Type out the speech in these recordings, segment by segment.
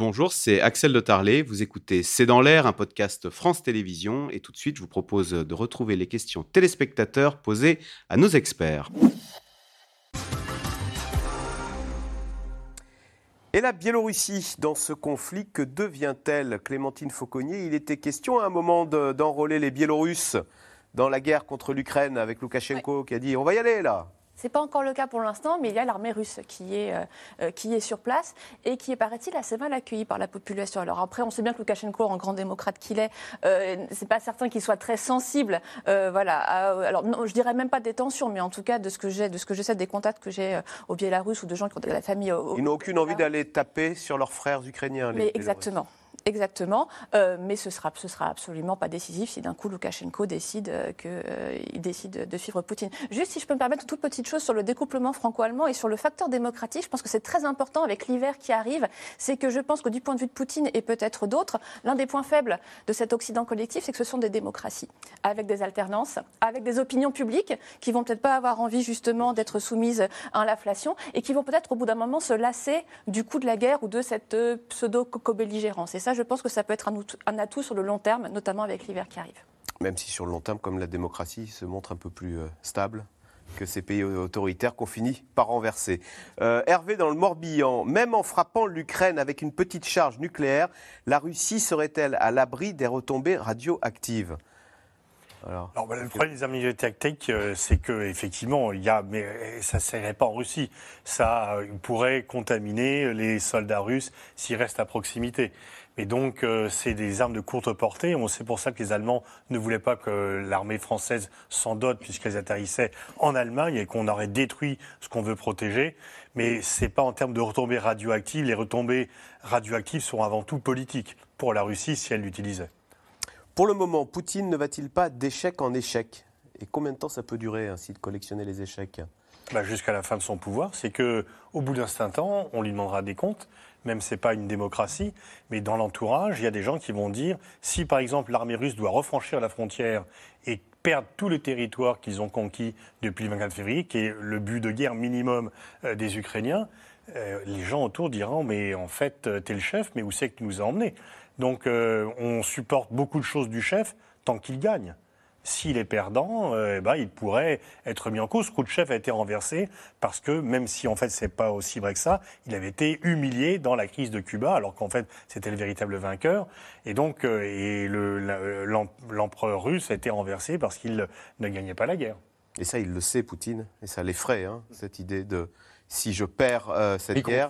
Bonjour, c'est Axel de Tarlet. Vous écoutez C'est dans l'air, un podcast France Télévisions. Et tout de suite, je vous propose de retrouver les questions téléspectateurs posées à nos experts. Et la Biélorussie, dans ce conflit, que devient-elle Clémentine Fauconnier, il était question à un moment d'enrôler les Biélorusses dans la guerre contre l'Ukraine avec Loukachenko qui a dit on va y aller là. Ce n'est pas encore le cas pour l'instant, mais il y a l'armée russe qui est, euh, euh, qui est sur place et qui est, paraît-il, assez mal accueillie par la population. Alors après, on sait bien que Loukachenko, en grand démocrate qu'il est, euh, c'est pas certain qu'il soit très sensible. voilà. alors non, je dirais même pas des tensions, mais en tout cas de ce que j'ai, de ce que je sais des contacts que j'ai au Biélarus ou de gens qui ont de la famille. Ils n'ont aucune envie d'aller taper sur leurs frères ukrainiens. Les, mais exactement. Exactement, euh, mais ce sera, sera absolument pas décisif si d'un coup Loukachenko décide euh, euh, décide de suivre Poutine. Juste si je peux me permettre une toute petite chose sur le découplement franco-allemand et sur le facteur démocratique, je pense que c'est très important avec l'hiver qui arrive, c'est que je pense que du point de vue de Poutine et peut-être d'autres, l'un des points faibles de cet Occident collectif, c'est que ce sont des démocraties, avec des alternances, avec des opinions publiques qui vont peut-être pas avoir envie justement d'être soumises à l'inflation et qui vont peut-être au bout d'un moment se lasser du coup de la guerre ou de cette pseudo-co-belligérance. Ça, je pense que ça peut être un atout sur le long terme, notamment avec l'hiver qui arrive. Même si sur le long terme, comme la démocratie se montre un peu plus euh, stable que ces pays autoritaires qu'on finit par renverser. Euh, Hervé, dans le Morbihan, même en frappant l'Ukraine avec une petite charge nucléaire, la Russie serait-elle à l'abri des retombées radioactives? Alors, bah, le problème des armes tactiques, euh, c'est que effectivement, il y a, mais ça ne serait pas en Russie. Ça pourrait contaminer les soldats russes s'ils restent à proximité. Et donc, euh, c'est des armes de courte portée. C'est pour ça que les Allemands ne voulaient pas que l'armée française s'en dote, puisqu'elles atterrissaient en Allemagne et qu'on aurait détruit ce qu'on veut protéger. Mais ce n'est pas en termes de retombées radioactives. Les retombées radioactives sont avant tout politiques pour la Russie si elle l'utilisait. Pour le moment, Poutine ne va-t-il pas d'échec en échec? Et combien de temps ça peut durer ainsi de collectionner les échecs? Bah, Jusqu'à la fin de son pouvoir. C'est que au bout d'un certain temps, on lui demandera des comptes même si ce n'est pas une démocratie, mais dans l'entourage, il y a des gens qui vont dire, si par exemple l'armée russe doit refranchir la frontière et perdre tous les territoires qu'ils ont conquis depuis le 24 février, qui est le but de guerre minimum euh, des Ukrainiens, les gens autour diront, mais en fait, euh, tu es le chef, mais où c'est que tu nous as emmenés? Donc on supporte beaucoup de choses du chef tant qu'il gagne. S'il est perdant, euh, eh ben, il pourrait être mis en cause. Khrouchtchev a été renversé parce que, même si en fait c'est pas aussi vrai que ça, il avait été humilié dans la crise de Cuba, alors qu'en fait c'était le véritable vainqueur. Et donc, euh, l'empereur russe a été renversé parce qu'il ne gagnait pas la guerre. Et ça, il le sait, Poutine, et ça l'effraie, hein, cette idée de si je perds euh, cette guerre,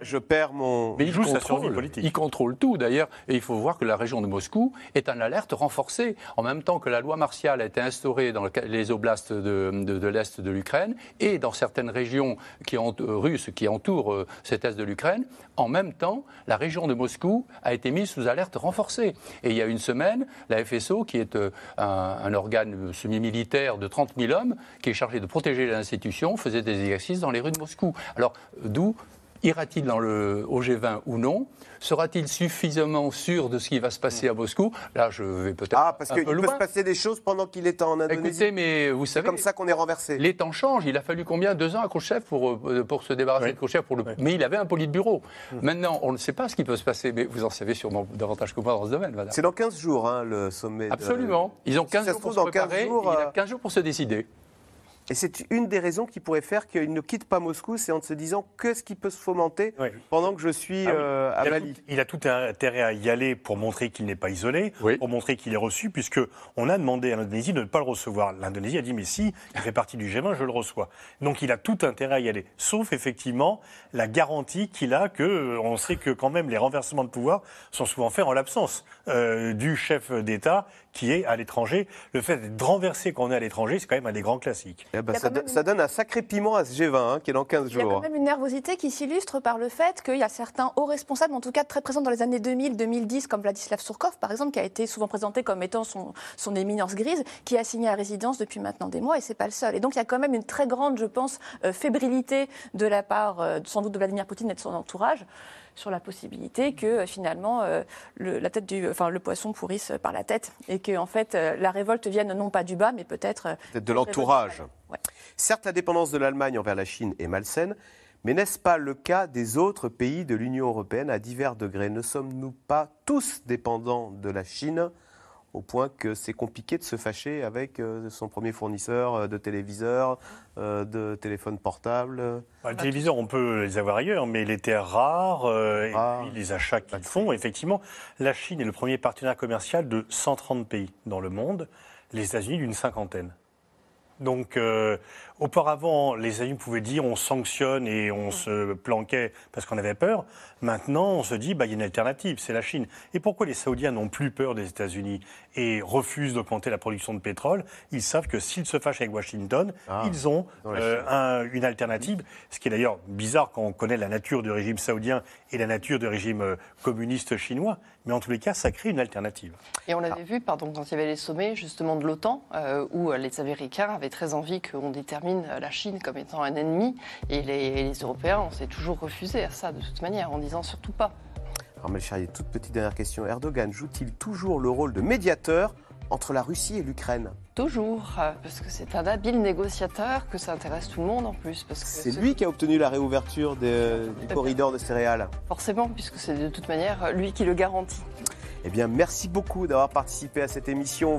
je, perds, mon. Mais il, joue sa survie politique. Il contrôle tout d'ailleurs, et il faut voir que la région de Moscou est en alerte renforcée. En même temps que la loi martiale a été instaurée dans les oblasts de, l'est de l'Ukraine et dans certaines régions qui ont, euh, russes qui entourent euh, cet est de l'Ukraine, en même temps, la région de Moscou a été mise sous alerte renforcée. Et il y a une semaine, la FSO, qui est un, un organe semi-militaire de 30 000 hommes, qui est chargé de protéger les institutions, faisait des exercices dans les rues de Moscou. Alors, d'où ira-t-il dans le, au G20 ou non? Sera-t-il suffisamment sûr de ce qui va se passer à Moscou? Là, je vais peut-être. Ah, parce qu'il peut se passer des choses pendant qu'il est en Indonésie. Écoutez, mais vous savez. C'est comme ça qu'on est renversé. Les temps changent. Il a fallu combien? Deux ans à Khrouchtchev pour, euh, pour se débarrasser de Khrouchtchev pour le... Mais il avait un bureau. Hum. Maintenant, on ne sait pas ce qui peut se passer, mais vous en savez sûrement davantage que moi dans ce domaine, madame. C'est dans 15 jours, hein, le sommet. Absolument. Ils ont 15 jours pour se préparer. il a 15 euh, jours pour se décider. Et c'est une des raisons qui pourrait faire qu'il ne quitte pas Moscou, c'est en se disant qu'est-ce qui peut se fomenter pendant que je suis ah euh, à Mali. il a tout intérêt à y aller pour montrer qu'il n'est pas isolé, pour montrer qu'il est reçu, puisque on a demandé à l'Indonésie de ne pas le recevoir. L'Indonésie a dit mais si, il fait partie du G20, je le reçois. Donc il a tout intérêt à y aller, sauf effectivement la garantie qu'il a que euh, on sait que quand même les renversements de pouvoir sont souvent faits en l'absence euh, du chef d'État qui est à l'étranger. Le fait d'être renversé quand on est à l'étranger, c'est quand même un des grands classiques. Eh ben, ça, donne un sacré piment à ce G20 hein, qui est dans 15 jours. Il y a quand même une nervosité qui s'illustre par le fait qu'il y a certains hauts responsables, en tout cas très présents dans les années 2000-2010, comme Vladislav Surkov, par exemple, qui a été souvent présenté comme étant son, son éminence grise, qui a signé à résidence depuis maintenant des mois, et c'est pas le seul. Et donc il y a quand même une très grande, je pense, euh, fébrilité de la part, euh, sans doute, de Vladimir Poutine et de son entourage sur la possibilité que euh, finalement euh, le, la tête du, enfin, le poisson pourrisse par la tête et que en fait euh, la révolte vienne non pas du bas mais peut-être de l'entourage. Certes, la dépendance de l'Allemagne envers la Chine est malsaine, Mais n'est-ce pas le cas des autres pays de l'Union européenne? À divers degrés Ne sommes-nous pas tous dépendants de la Chine? Au point que c'est compliqué de se fâcher avec euh, son premier fournisseur euh, de téléviseurs, euh, de téléphones portables. Bah, le téléviseur, on peut les avoir ailleurs, mais les terres rares et puis les achats qu'ils font, effectivement, la Chine est le premier partenaire commercial de 130 pays dans le monde, les États-Unis d'une cinquantaine. Donc, euh, auparavant, les États-Unis pouvaient dire on sanctionne et on se planquait parce qu'on avait peur. Maintenant, on se dit bah, il y a une alternative, c'est la Chine. Et pourquoi les Saoudiens n'ont plus peur des États-Unis et refusent d'augmenter la production de pétrole? Ils savent que s'ils se fâchent avec Washington, Ah, ils ont euh, un- une alternative. Ce qui est d'ailleurs bizarre quand on connaît la nature du régime saoudien et la nature du régime euh, communiste chinois. Mais en tous les cas, ça crée une alternative. Et on l'avait vu, pardon, quand il y avait les sommets justement de l'OTAN, euh, où les Américains avaient très envie qu'on détermine la Chine comme étant un ennemi, et les, Européens, on s'est toujours refusé à ça de toute manière, en disant surtout pas. Armel Charrier, toute petite dernière question. Erdogan joue-t-il toujours le rôle de médiateur entre la Russie et l'Ukraine? Toujours, parce que c'est un habile négociateur, que ça intéresse tout le monde en plus. parce que C'est lui qui a obtenu la réouverture des- du corridor de céréales. Forcément, puisque c'est de toute manière lui qui le garantit. Eh bien, merci beaucoup d'avoir participé à cette émission.